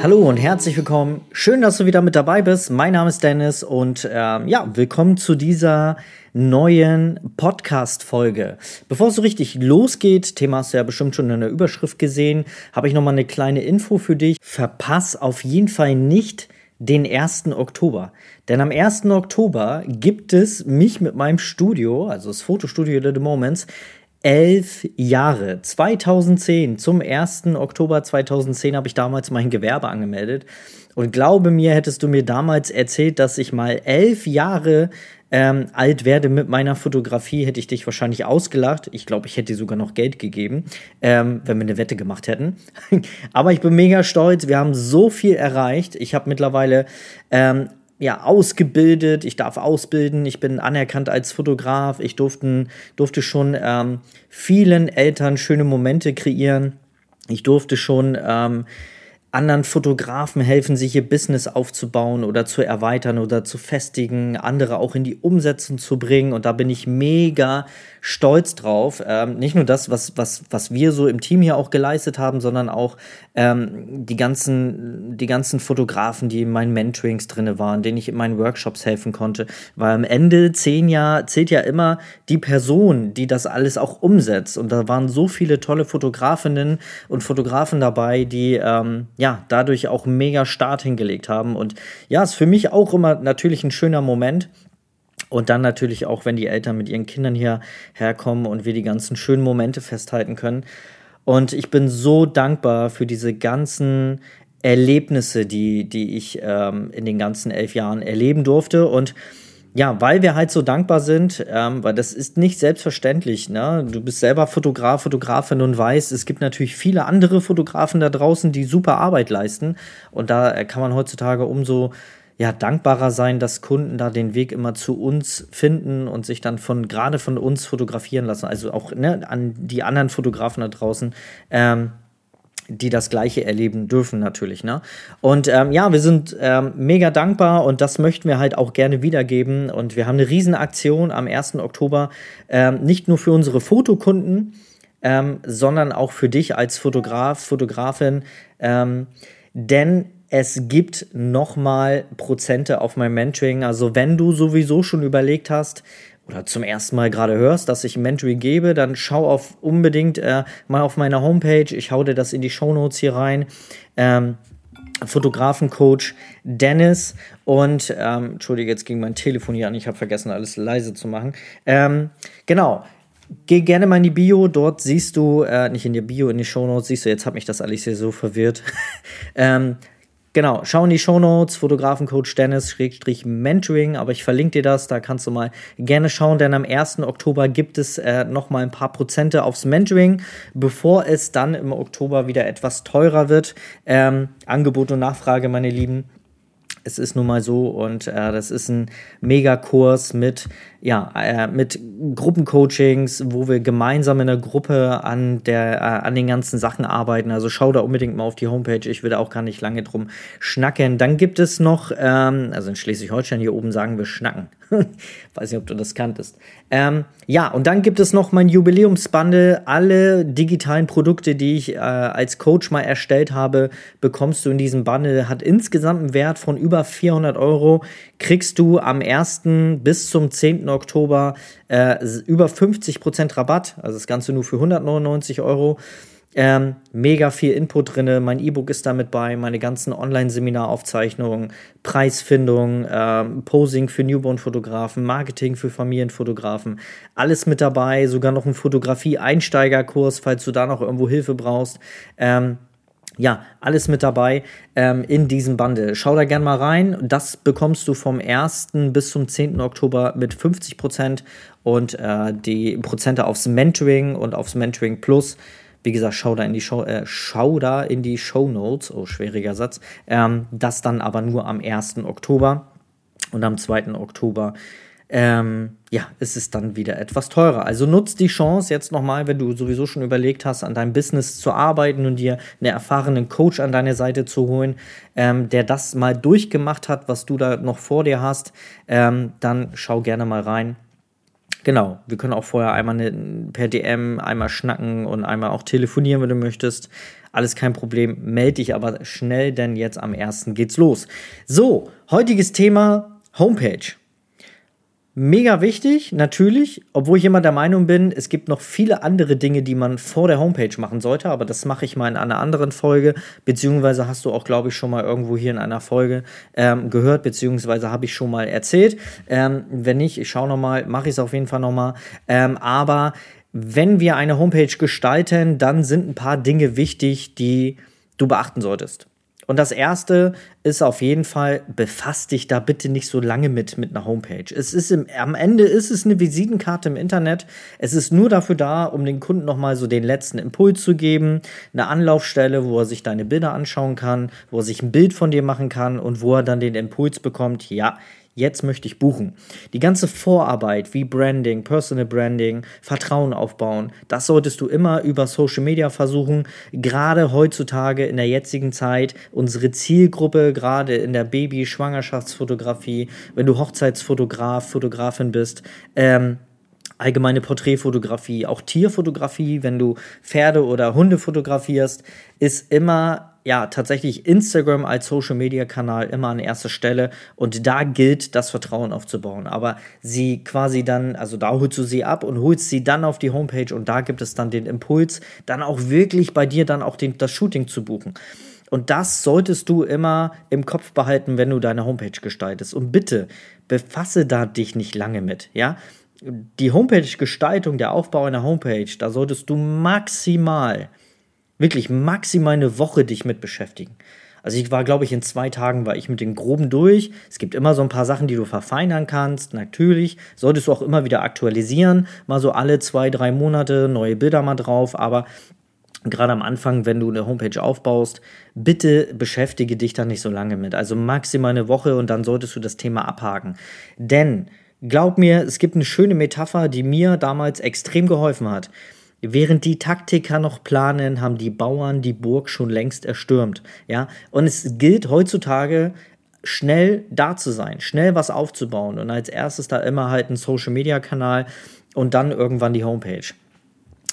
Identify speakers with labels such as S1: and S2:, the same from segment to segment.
S1: Hallo und herzlich willkommen. Schön, dass du wieder mit dabei bist. Mein Name ist Dennis und ähm, ja, willkommen zu dieser neuen Podcast-Folge. Bevor es so richtig losgeht, Thema hast du ja bestimmt schon in der Überschrift gesehen, habe ich nochmal eine kleine Info für dich. Verpass auf jeden Fall nicht den 1. Oktober. Denn am 1. Oktober gibt es mich mit meinem Studio, also das Fotostudio The Moments, elf Jahre. 2010, zum 1. Oktober 2010 habe ich damals mein Gewerbe angemeldet. Und glaube mir, hättest du mir damals erzählt, dass ich mal elf Jahre ähm, alt werde mit meiner Fotografie, hätte ich dich wahrscheinlich ausgelacht. Ich glaube, ich hätte dir sogar noch Geld gegeben, ähm, wenn wir eine Wette gemacht hätten. Aber ich bin mega stolz. Wir haben so viel erreicht. Ich habe mittlerweile ähm, ja, ausgebildet, ich darf ausbilden, ich bin anerkannt als Fotograf, ich durfte, durfte schon ähm, vielen Eltern schöne Momente kreieren. Ich durfte schon ähm, anderen Fotografen helfen, sich ihr Business aufzubauen oder zu erweitern oder zu festigen, andere auch in die Umsetzung zu bringen. Und da bin ich mega stolz drauf. Ähm, nicht nur das, was, was, was wir so im Team hier auch geleistet haben, sondern auch ähm, die, ganzen, die ganzen Fotografen, die in meinen Mentorings drin waren, denen ich in meinen Workshops helfen konnte. Weil am Ende zehn Jahre zählt ja immer die Person, die das alles auch umsetzt. Und da waren so viele tolle Fotografinnen und Fotografen dabei, die ähm, ja dadurch auch mega Start hingelegt haben. Und ja, ist für mich auch immer natürlich ein schöner Moment und dann natürlich auch, wenn die Eltern mit ihren Kindern hier herkommen und wir die ganzen schönen Momente festhalten können. Und ich bin so dankbar für diese ganzen Erlebnisse, die, die ich ähm, in den ganzen elf Jahren erleben durfte. Und ja, weil wir halt so dankbar sind, ähm, weil das ist nicht selbstverständlich. Ne? Du bist selber Fotograf, Fotografin und weißt, es gibt natürlich viele andere Fotografen da draußen, die super Arbeit leisten. Und da kann man heutzutage umso ja, dankbarer sein, dass Kunden da den Weg immer zu uns finden und sich dann von gerade von uns fotografieren lassen. Also auch ne, an die anderen Fotografen da draußen. Ähm, die das Gleiche erleben dürfen natürlich. Ne? Und ähm, ja, wir sind ähm, mega dankbar und das möchten wir halt auch gerne wiedergeben. Und wir haben eine Riesenaktion am 1. Oktober, ähm, nicht nur für unsere Fotokunden, ähm, sondern auch für dich als Fotograf, Fotografin. Ähm, denn es gibt nochmal Prozente auf mein Mentoring. Also wenn du sowieso schon überlegt hast oder zum ersten Mal gerade hörst, dass ich Mentoring gebe, dann schau auf unbedingt äh, mal auf meiner Homepage. Ich hau dir das in die Show Notes hier rein. Ähm, Fotografencoach Dennis und ähm, entschuldige, jetzt ging mein Telefon hier an. Ich habe vergessen, alles leise zu machen. Ähm, genau. Geh gerne mal in die Bio, dort siehst du, äh, nicht in die Bio, in die Show Notes, siehst du, jetzt hat mich das alles hier so verwirrt. ähm, Genau, schau in die Show Notes, Fotografencoach Dennis, Schrägstrich Mentoring, aber ich verlinke dir das, da kannst du mal gerne schauen, denn am 1. Oktober gibt es äh, noch mal ein paar Prozente aufs Mentoring, bevor es dann im Oktober wieder etwas teurer wird. Ähm, Angebot und Nachfrage, meine Lieben. Es ist nun mal so und äh, das ist ein Megakurs mit ja, äh, mit Gruppencoachings, wo wir gemeinsam in der Gruppe an, der, äh, an den ganzen Sachen arbeiten. Also schau da unbedingt mal auf die Homepage. Ich will auch gar nicht lange drum schnacken. Dann gibt es noch, ähm, also in Schleswig-Holstein hier oben sagen wir schnacken. Weiß nicht, ob du das kanntest. Ähm, ja, und dann gibt es noch mein Jubiläumsbundle. Alle digitalen Produkte, die ich äh, als Coach mal erstellt habe, bekommst du in diesem Bundle. Hat insgesamt einen Wert von über 400 Euro. Kriegst du am 1. bis zum 10. Oktober äh, über 50% Rabatt, also das Ganze nur für 199 Euro. Ähm, mega viel Input drin. Mein E-Book ist damit bei, meine ganzen Online-Seminaraufzeichnungen, Preisfindung, ähm, Posing für Newborn-Fotografen, Marketing für Familienfotografen, alles mit dabei. Sogar noch ein Fotografie-Einsteigerkurs, falls du da noch irgendwo Hilfe brauchst. Ähm, ja, alles mit dabei ähm, in diesem Bundle. Schau da gerne mal rein. Das bekommst du vom 1. bis zum 10. Oktober mit 50% und äh, die Prozente aufs Mentoring und aufs Mentoring Plus wie gesagt, schau da in die Show, äh, schau da in die Show Notes, oh, schwieriger Satz. Ähm, das dann aber nur am 1. Oktober und am 2. Oktober ähm, ja, ist es dann wieder etwas teurer. Also nutzt die Chance jetzt nochmal, wenn du sowieso schon überlegt hast, an deinem Business zu arbeiten und dir einen erfahrenen Coach an deine Seite zu holen, ähm, der das mal durchgemacht hat, was du da noch vor dir hast, ähm, dann schau gerne mal rein. Genau, wir können auch vorher einmal eine, per DM einmal schnacken und einmal auch telefonieren, wenn du möchtest. Alles kein Problem. Melde dich aber schnell, denn jetzt am 1. geht's los. So, heutiges Thema Homepage. Mega wichtig, natürlich, obwohl ich immer der Meinung bin, es gibt noch viele andere Dinge, die man vor der Homepage machen sollte, aber das mache ich mal in einer anderen Folge, beziehungsweise hast du auch, glaube ich, schon mal irgendwo hier in einer Folge ähm, gehört, beziehungsweise habe ich schon mal erzählt. Ähm, wenn nicht, ich schaue nochmal, mache ich es auf jeden Fall nochmal. Ähm, aber wenn wir eine Homepage gestalten, dann sind ein paar Dinge wichtig, die du beachten solltest. Und das erste ist auf jeden Fall, befass dich da bitte nicht so lange mit, mit einer Homepage. Es ist im, am Ende ist es eine Visitenkarte im Internet. Es ist nur dafür da, um den Kunden nochmal so den letzten Impuls zu geben. Eine Anlaufstelle, wo er sich deine Bilder anschauen kann, wo er sich ein Bild von dir machen kann und wo er dann den Impuls bekommt, ja, jetzt möchte ich buchen. Die ganze Vorarbeit wie Branding, Personal Branding, Vertrauen aufbauen, das solltest du immer über Social Media versuchen. Gerade heutzutage in der jetzigen Zeit, unsere Zielgruppe, gerade in der Baby-Schwangerschaftsfotografie, wenn du Hochzeitsfotograf, Fotografin bist, ähm, allgemeine Porträtfotografie, auch Tierfotografie, wenn du Pferde oder Hunde fotografierst, ist immer ja tatsächlich Instagram als Social Media Kanal immer an erster Stelle und da gilt das Vertrauen aufzubauen. Aber sie quasi dann, also da holst du sie ab und holst sie dann auf die Homepage und da gibt es dann den Impuls, dann auch wirklich bei dir dann auch den, das Shooting zu buchen. Und das solltest du immer im Kopf behalten, wenn du deine Homepage gestaltest. Und bitte befasse da dich nicht lange mit, ja? Die Homepage-Gestaltung, der Aufbau einer Homepage, da solltest du maximal wirklich maximal eine Woche dich mit beschäftigen. Also ich war, glaube ich, in zwei Tagen war ich mit den Groben durch. Es gibt immer so ein paar Sachen, die du verfeinern kannst. Natürlich solltest du auch immer wieder aktualisieren. Mal so alle zwei, drei Monate neue Bilder mal drauf. Aber gerade am Anfang, wenn du eine Homepage aufbaust, bitte beschäftige dich da nicht so lange mit. Also maximal eine Woche und dann solltest du das Thema abhaken. Denn glaub mir, es gibt eine schöne Metapher, die mir damals extrem geholfen hat. Während die Taktiker noch planen, haben die Bauern die Burg schon längst erstürmt. Ja, und es gilt heutzutage schnell da zu sein, schnell was aufzubauen und als erstes da immer halt ein Social Media Kanal und dann irgendwann die Homepage.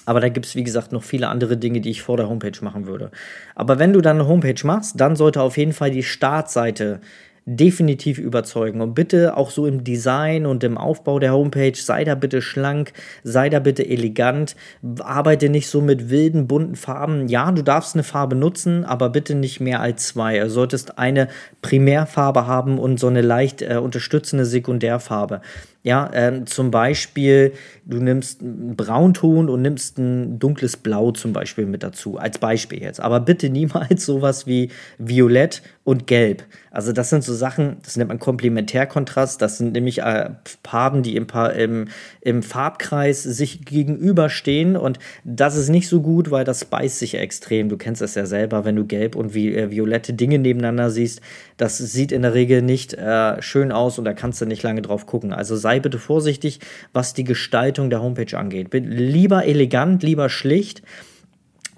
S1: Aber da gibt es, wie gesagt, noch viele andere Dinge, die ich vor der Homepage machen würde. Aber wenn du dann eine Homepage machst, dann sollte auf jeden Fall die Startseite definitiv überzeugen. Und bitte auch so im Design und im Aufbau der Homepage, sei da bitte schlank, sei da bitte elegant, arbeite nicht so mit wilden, bunten Farben. Ja, du darfst eine Farbe nutzen, aber bitte nicht mehr als zwei. Du solltest eine Primärfarbe haben und so eine leicht äh, unterstützende Sekundärfarbe. Ja, äh, zum Beispiel, du nimmst einen Braunton und nimmst ein dunkles Blau zum Beispiel mit dazu, als Beispiel jetzt. Aber bitte niemals sowas wie Violett und Gelb. Also das sind so Sachen, das nennt man Komplementärkontrast. Das sind nämlich äh, Farben, die im, im, im Farbkreis sich gegenüberstehen. Und das ist nicht so gut, weil das beißt sich extrem. Du kennst das ja selber, wenn du gelb und vi äh, violette Dinge nebeneinander siehst. Das sieht in der Regel nicht äh, schön aus und da kannst du nicht lange drauf gucken. Also sei bitte vorsichtig, was die Gestaltung der Homepage angeht. Lieber elegant, lieber schlicht.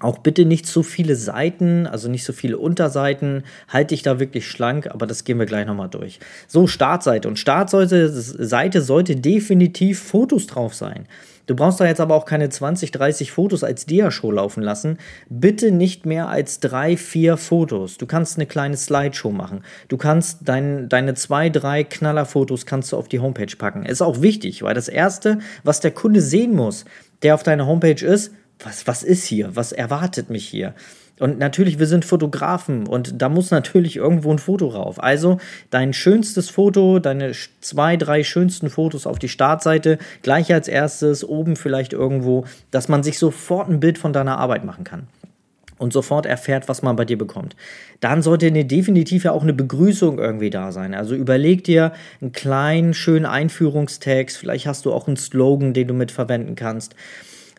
S1: Auch bitte nicht zu viele Seiten, also nicht so viele Unterseiten. Halte dich da wirklich schlank, aber das gehen wir gleich nochmal durch. So, Startseite. Und Startseite Seite sollte definitiv Fotos drauf sein. Du brauchst da jetzt aber auch keine 20, 30 Fotos als Dia-Show laufen lassen. Bitte nicht mehr als drei, vier Fotos. Du kannst eine kleine Slideshow machen. Du kannst dein, deine zwei, drei Knallerfotos kannst du auf die Homepage packen. Ist auch wichtig, weil das erste, was der Kunde sehen muss, der auf deiner Homepage ist, was, was ist hier? Was erwartet mich hier? Und natürlich, wir sind Fotografen und da muss natürlich irgendwo ein Foto rauf. Also dein schönstes Foto, deine zwei, drei schönsten Fotos auf die Startseite, gleich als erstes, oben vielleicht irgendwo, dass man sich sofort ein Bild von deiner Arbeit machen kann und sofort erfährt, was man bei dir bekommt. Dann sollte eine, definitiv ja auch eine Begrüßung irgendwie da sein. Also überleg dir einen kleinen, schönen Einführungstext. Vielleicht hast du auch einen Slogan, den du mit verwenden kannst.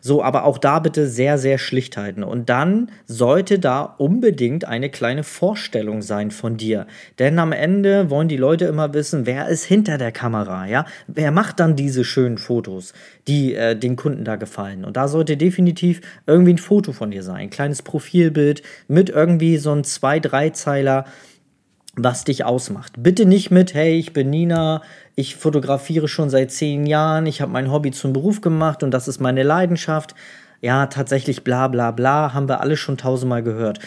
S1: So, aber auch da bitte sehr, sehr schlicht halten. Und dann sollte da unbedingt eine kleine Vorstellung sein von dir. Denn am Ende wollen die Leute immer wissen, wer ist hinter der Kamera, ja? Wer macht dann diese schönen Fotos, die äh, den Kunden da gefallen? Und da sollte definitiv irgendwie ein Foto von dir sein. Ein kleines Profilbild mit irgendwie so ein zwei, drei Zeiler was dich ausmacht. Bitte nicht mit, hey, ich bin Nina, ich fotografiere schon seit zehn Jahren, ich habe mein Hobby zum Beruf gemacht und das ist meine Leidenschaft. Ja, tatsächlich bla bla bla, haben wir alle schon tausendmal gehört.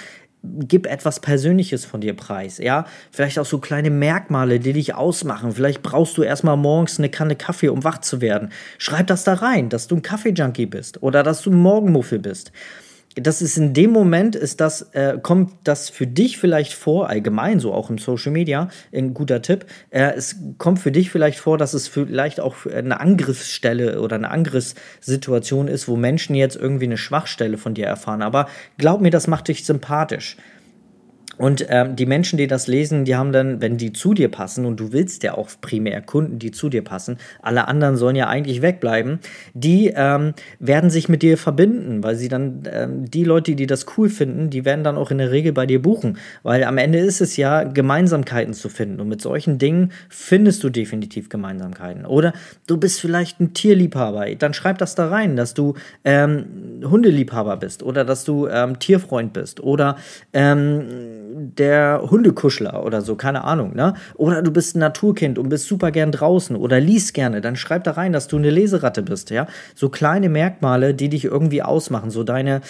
S1: Gib etwas Persönliches von dir preis, ja? Vielleicht auch so kleine Merkmale, die dich ausmachen. Vielleicht brauchst du erstmal morgens eine Kanne Kaffee, um wach zu werden. Schreib das da rein, dass du ein Kaffee-Junkie bist oder dass du ein Morgenmuffel bist das ist in dem Moment, ist das, äh, kommt das für dich vielleicht vor, allgemein so auch im Social Media, ein guter Tipp, äh, es kommt für dich vielleicht vor, dass es vielleicht auch eine Angriffsstelle oder eine Angriffssituation ist, wo Menschen jetzt irgendwie eine Schwachstelle von dir erfahren. Aber glaub mir, das macht dich sympathisch. Und ähm, die Menschen, die das lesen, die haben dann, wenn die zu dir passen, und du willst ja auch primär Kunden, die zu dir passen, alle anderen sollen ja eigentlich wegbleiben, die ähm, werden sich mit dir verbinden, weil sie dann, ähm, die Leute, die das cool finden, die werden dann auch in der Regel bei dir buchen. Weil am Ende ist es ja, Gemeinsamkeiten zu finden. Und mit solchen Dingen findest du definitiv Gemeinsamkeiten. Oder du bist vielleicht ein Tierliebhaber, dann schreib das da rein, dass du ähm, Hundeliebhaber bist oder dass du ähm, Tierfreund bist oder ähm, der Hundekuschler oder so, keine Ahnung, ne? Oder du bist ein Naturkind und bist super gern draußen oder liest gerne, dann schreib da rein, dass du eine Leseratte bist, ja? So kleine Merkmale, die dich irgendwie ausmachen, so deine,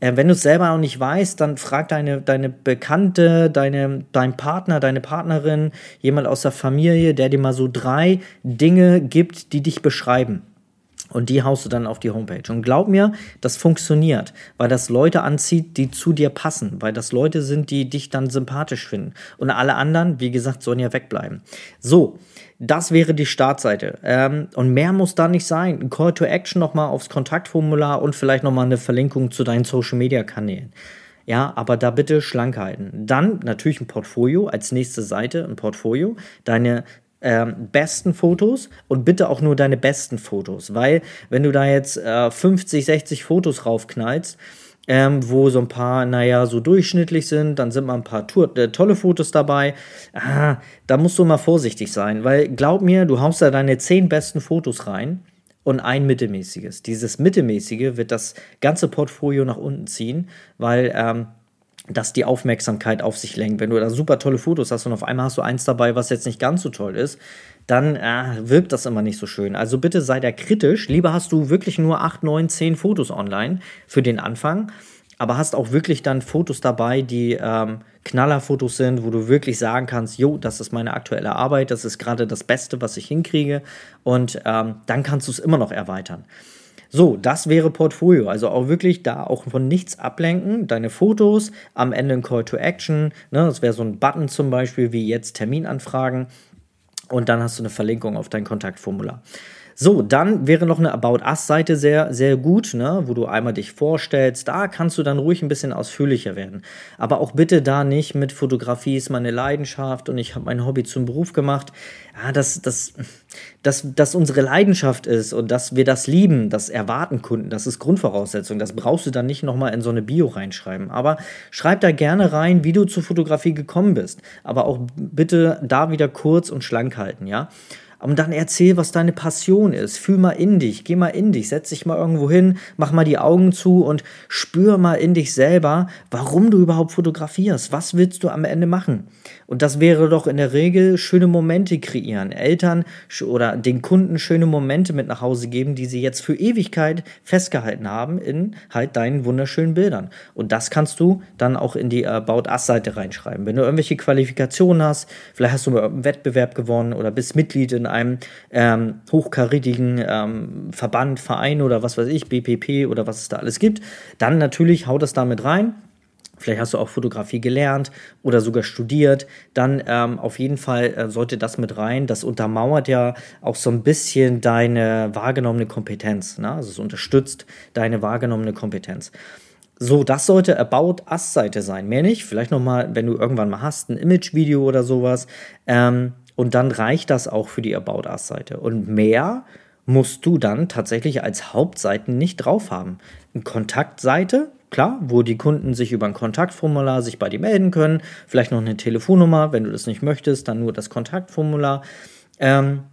S1: äh, wenn du es selber noch nicht weißt, dann frag deine, deine Bekannte, deine, dein Partner, deine Partnerin, jemand aus der Familie, der dir mal so drei Dinge gibt, die dich beschreiben. Und die haust du dann auf die Homepage. Und glaub mir, das funktioniert, weil das Leute anzieht, die zu dir passen, weil das Leute sind, die dich dann sympathisch finden. Und alle anderen, wie gesagt, sollen ja wegbleiben. So, das wäre die Startseite. Ähm, und mehr muss da nicht sein. Ein Call to Action nochmal aufs Kontaktformular und vielleicht nochmal eine Verlinkung zu deinen Social Media Kanälen. Ja, aber da bitte schlank halten. Dann natürlich ein Portfolio als nächste Seite, ein Portfolio. Deine ähm, besten Fotos und bitte auch nur deine besten Fotos, weil wenn du da jetzt äh, 50, 60 Fotos raufknallst, ähm, wo so ein paar, naja, so durchschnittlich sind, dann sind mal ein paar Tour äh, tolle Fotos dabei. Ah, da musst du mal vorsichtig sein, weil glaub mir, du haust da deine 10 besten Fotos rein und ein mittelmäßiges. Dieses mittelmäßige wird das ganze Portfolio nach unten ziehen, weil ähm, das die Aufmerksamkeit auf sich lenkt. Wenn du da super tolle Fotos hast und auf einmal hast du eins dabei, was jetzt nicht ganz so toll ist, dann äh, wirkt das immer nicht so schön. Also bitte sei da kritisch. Lieber hast du wirklich nur 8, 9, 10 Fotos online für den Anfang, aber hast auch wirklich dann Fotos dabei, die ähm, Knallerfotos sind, wo du wirklich sagen kannst, jo, das ist meine aktuelle Arbeit, das ist gerade das Beste, was ich hinkriege und ähm, dann kannst du es immer noch erweitern. So, das wäre Portfolio. Also auch wirklich da auch von nichts ablenken. Deine Fotos, am Ende ein Call to Action. Ne, das wäre so ein Button zum Beispiel, wie jetzt Terminanfragen. Und dann hast du eine Verlinkung auf dein Kontaktformular. So, dann wäre noch eine About Us-Seite sehr, sehr gut, ne, wo du einmal dich vorstellst. Da kannst du dann ruhig ein bisschen ausführlicher werden. Aber auch bitte da nicht mit Fotografie ist meine Leidenschaft und ich habe mein Hobby zum Beruf gemacht. Ja, dass das, das, das unsere Leidenschaft ist und dass wir das lieben, das erwarten Kunden, das ist Grundvoraussetzung. Das brauchst du dann nicht nochmal in so eine Bio reinschreiben. Aber schreib da gerne rein, wie du zur Fotografie gekommen bist. Aber auch bitte da wieder kurz und schlank halten, ja. Und dann erzähl, was deine Passion ist. Fühl mal in dich, geh mal in dich, setz dich mal irgendwo hin, mach mal die Augen zu und spür mal in dich selber, warum du überhaupt fotografierst. Was willst du am Ende machen? Und das wäre doch in der Regel schöne Momente kreieren. Eltern oder den Kunden schöne Momente mit nach Hause geben, die sie jetzt für Ewigkeit festgehalten haben in halt deinen wunderschönen Bildern. Und das kannst du dann auch in die About Us-Seite reinschreiben. Wenn du irgendwelche Qualifikationen hast, vielleicht hast du einen Wettbewerb gewonnen oder bist Mitglied in einem ähm, hochkarätigen ähm, Verband, Verein oder was weiß ich, BPP oder was es da alles gibt, dann natürlich haut das damit rein. Vielleicht hast du auch Fotografie gelernt oder sogar studiert, dann ähm, auf jeden Fall äh, sollte das mit rein. Das untermauert ja auch so ein bisschen deine wahrgenommene Kompetenz. Ne? Also es unterstützt deine wahrgenommene Kompetenz. So, das sollte About Us-Seite sein. Mehr nicht. Vielleicht nochmal, wenn du irgendwann mal hast, ein Image-Video oder sowas. Ähm, und dann reicht das auch für die About Us-Seite. Und mehr musst du dann tatsächlich als Hauptseiten nicht drauf haben. Eine Kontaktseite, klar, wo die Kunden sich über ein Kontaktformular sich bei dir melden können, vielleicht noch eine Telefonnummer, wenn du das nicht möchtest, dann nur das Kontaktformular. Ähm,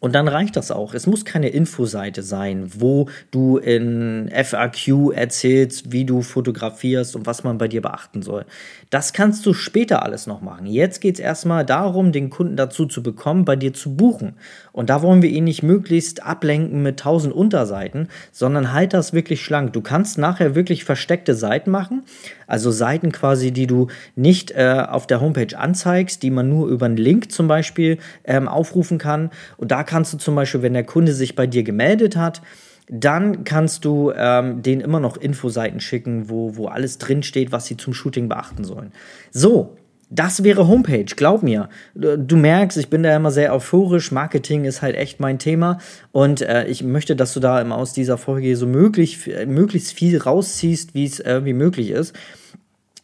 S1: und dann reicht das auch. Es muss keine Infoseite sein, wo du in FAQ erzählst, wie du fotografierst und was man bei dir beachten soll. Das kannst du später alles noch machen. Jetzt geht es erstmal darum, den Kunden dazu zu bekommen, bei dir zu buchen. Und da wollen wir ihn nicht möglichst ablenken mit tausend Unterseiten, sondern halt das wirklich schlank. Du kannst nachher wirklich versteckte Seiten machen, also Seiten quasi, die du nicht äh, auf der Homepage anzeigst, die man nur über einen Link zum Beispiel ähm, aufrufen kann. Und da kannst du zum Beispiel, wenn der Kunde sich bei dir gemeldet hat, dann kannst du ähm, denen immer noch Infoseiten schicken, wo, wo alles drinsteht, was sie zum Shooting beachten sollen. So, das wäre Homepage, glaub mir. Du merkst, ich bin da immer sehr euphorisch. Marketing ist halt echt mein Thema. Und äh, ich möchte, dass du da immer aus dieser Folge so möglich, möglichst viel rausziehst, wie es irgendwie möglich ist.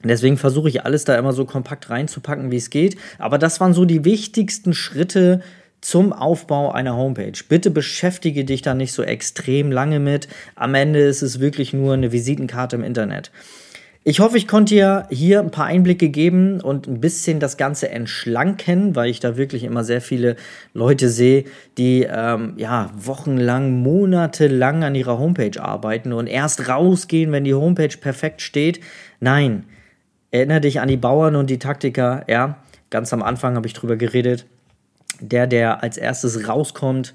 S1: Deswegen versuche ich alles da immer so kompakt reinzupacken, wie es geht. Aber das waren so die wichtigsten Schritte, zum Aufbau einer Homepage. Bitte beschäftige dich da nicht so extrem lange mit. Am Ende ist es wirklich nur eine Visitenkarte im Internet. Ich hoffe, ich konnte dir hier ein paar Einblicke geben und ein bisschen das Ganze entschlanken, weil ich da wirklich immer sehr viele Leute sehe, die ähm, ja wochenlang, monatelang an ihrer Homepage arbeiten und erst rausgehen, wenn die Homepage perfekt steht. Nein, erinnere dich an die Bauern und die Taktiker. Ja, ganz am Anfang habe ich drüber geredet der, der als erstes rauskommt,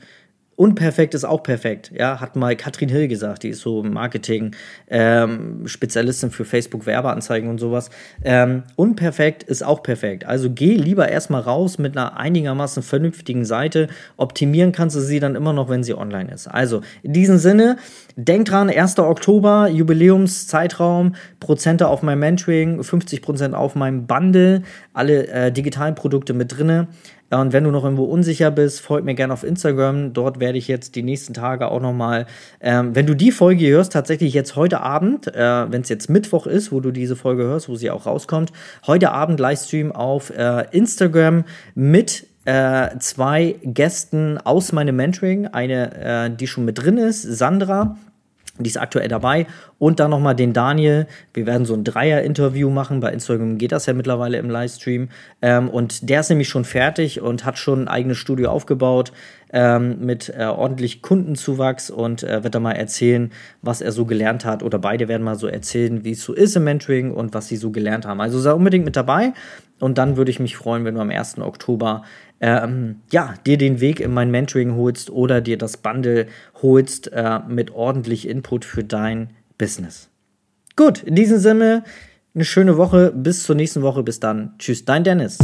S1: Unperfekt ist auch perfekt, ja, hat mal Katrin Hill gesagt, die ist so Marketing-Spezialistin ähm, für Facebook-Werbeanzeigen und sowas. Ähm, unperfekt ist auch perfekt. Also geh lieber erstmal raus mit einer einigermaßen vernünftigen Seite. Optimieren kannst du sie dann immer noch, wenn sie online ist. Also in diesem Sinne, denk dran, 1. Oktober, Jubiläumszeitraum, Prozente auf mein Mentoring, 50% auf meinem Bundle, alle äh, digitalen Produkte mit drinne. Und wenn du noch irgendwo unsicher bist, folg mir gerne auf Instagram. Dort werde ich jetzt die nächsten Tage auch nochmal, ähm, wenn du die Folge hörst, tatsächlich jetzt heute Abend, äh, wenn es jetzt Mittwoch ist, wo du diese Folge hörst, wo sie auch rauskommt, heute Abend Livestream auf äh, Instagram mit äh, zwei Gästen aus meinem Mentoring. Eine, äh, die schon mit drin ist, Sandra, die ist aktuell dabei. Und dann nochmal den Daniel. Wir werden so ein Dreier-Interview machen. Bei Instagram geht das ja mittlerweile im Livestream. Ähm, und der ist nämlich schon fertig und hat schon ein eigenes Studio aufgebaut ähm, mit äh, ordentlich Kundenzuwachs und äh, wird da mal erzählen, was er so gelernt hat. Oder beide werden mal so erzählen, wie es so ist im Mentoring und was sie so gelernt haben. Also sei unbedingt mit dabei. Und dann würde ich mich freuen, wenn du am 1. Oktober ähm, ja, dir den Weg in mein Mentoring holst oder dir das Bundle holst äh, mit ordentlich Input für dein Business. Gut, in diesem Sinne, eine schöne Woche. Bis zur nächsten Woche. Bis dann. Tschüss, dein Dennis.